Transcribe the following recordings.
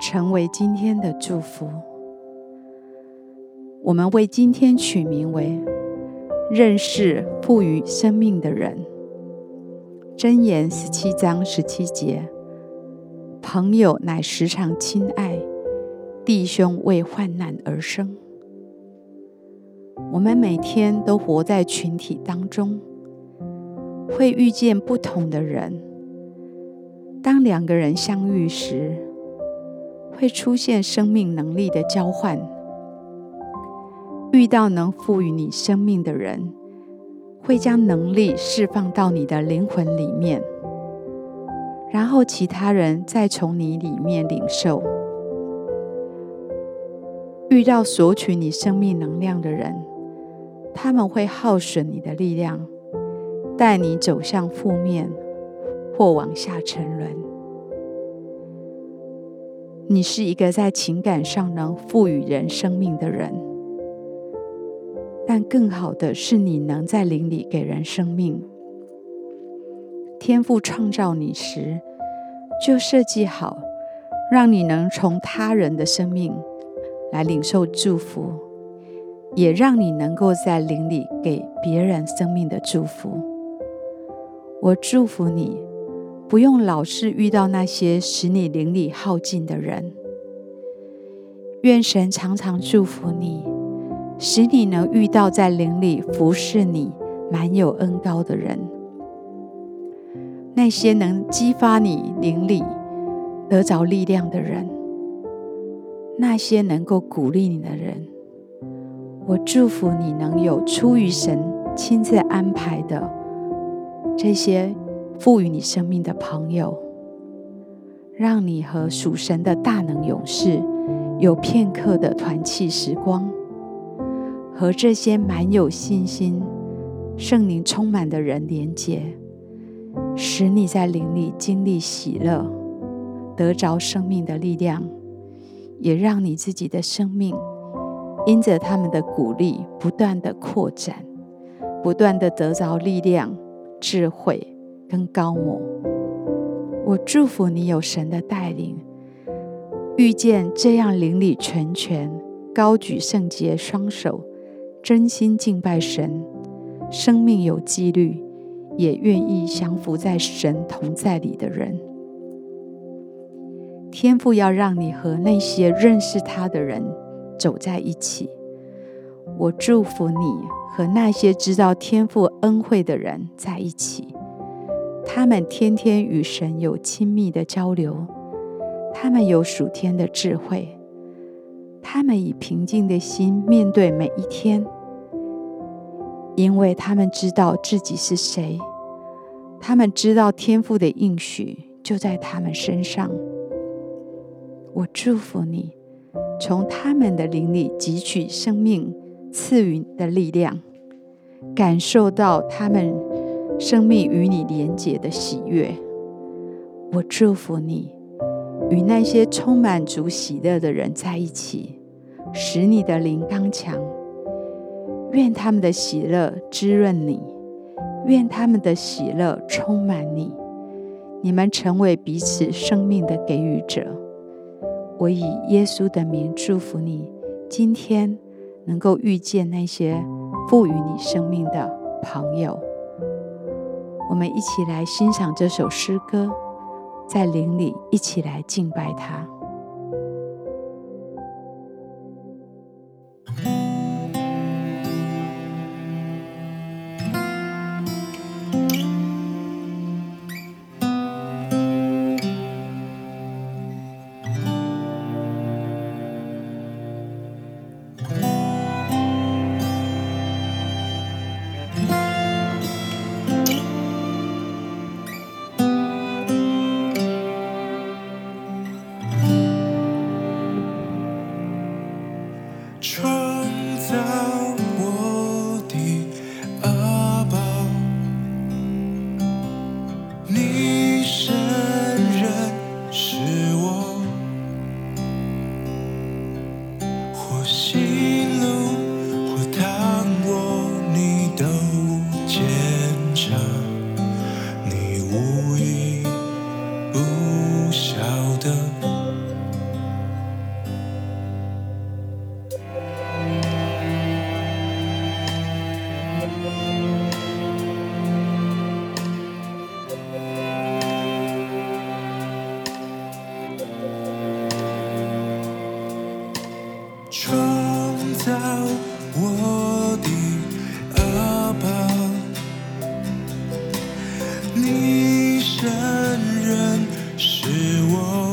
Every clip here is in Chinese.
成为今天的祝福。我们为今天取名为“认识赋予生命的人”。箴言十七章十七节：“朋友乃时常亲爱。”弟兄为患难而生。我们每天都活在群体当中，会遇见不同的人。当两个人相遇时，会出现生命能力的交换。遇到能赋予你生命的人，会将能力释放到你的灵魂里面，然后其他人再从你里面领受。遇到索取你生命能量的人，他们会耗损你的力量，带你走向负面或往下沉沦。你是一个在情感上能赋予人生命的人，但更好的是你能在灵里给人生命。天赋创造你时，就设计好，让你能从他人的生命。来领受祝福，也让你能够在灵里给别人生命的祝福。我祝福你，不用老是遇到那些使你灵力耗尽的人。愿神常常祝福你，使你能遇到在灵里服侍你、满有恩膏的人。那些能激发你灵里得着力量的人。那些能够鼓励你的人，我祝福你能有出于神亲自安排的这些赋予你生命的朋友，让你和属神的大能勇士有片刻的团契时光，和这些满有信心、圣灵充满的人连结，使你在灵里经历喜乐，得着生命的力量。也让你自己的生命因着他们的鼓励，不断的扩展，不断的得着力量、智慧跟高摩。我祝福你有神的带领，遇见这样灵里全全、高举圣洁双手、真心敬拜神、生命有纪律，也愿意降服在神同在里的人。天父要让你和那些认识他的人走在一起。我祝福你和那些知道天父恩惠的人在一起。他们天天与神有亲密的交流，他们有属天的智慧，他们以平静的心面对每一天，因为他们知道自己是谁，他们知道天赋的应许就在他们身上。我祝福你，从他们的灵里汲取生命赐予的力量，感受到他们生命与你连结的喜悦。我祝福你，与那些充满主喜乐的人在一起，使你的灵刚强。愿他们的喜乐滋润你，愿他们的喜乐充满你，你们成为彼此生命的给予者。我以耶稣的名祝福你，今天能够遇见那些赋予你生命的朋友。我们一起来欣赏这首诗歌，在林里一起来敬拜他。你承认是我。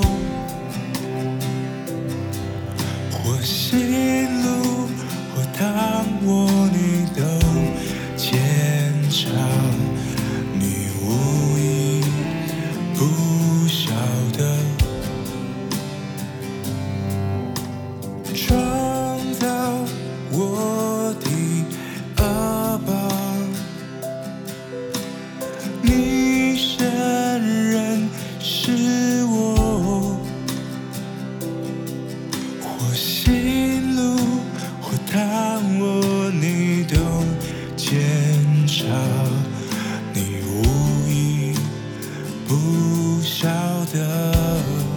不晓得。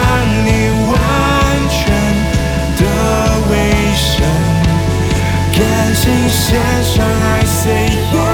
当你完全的卫生，感情写上来，say yes。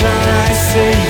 I see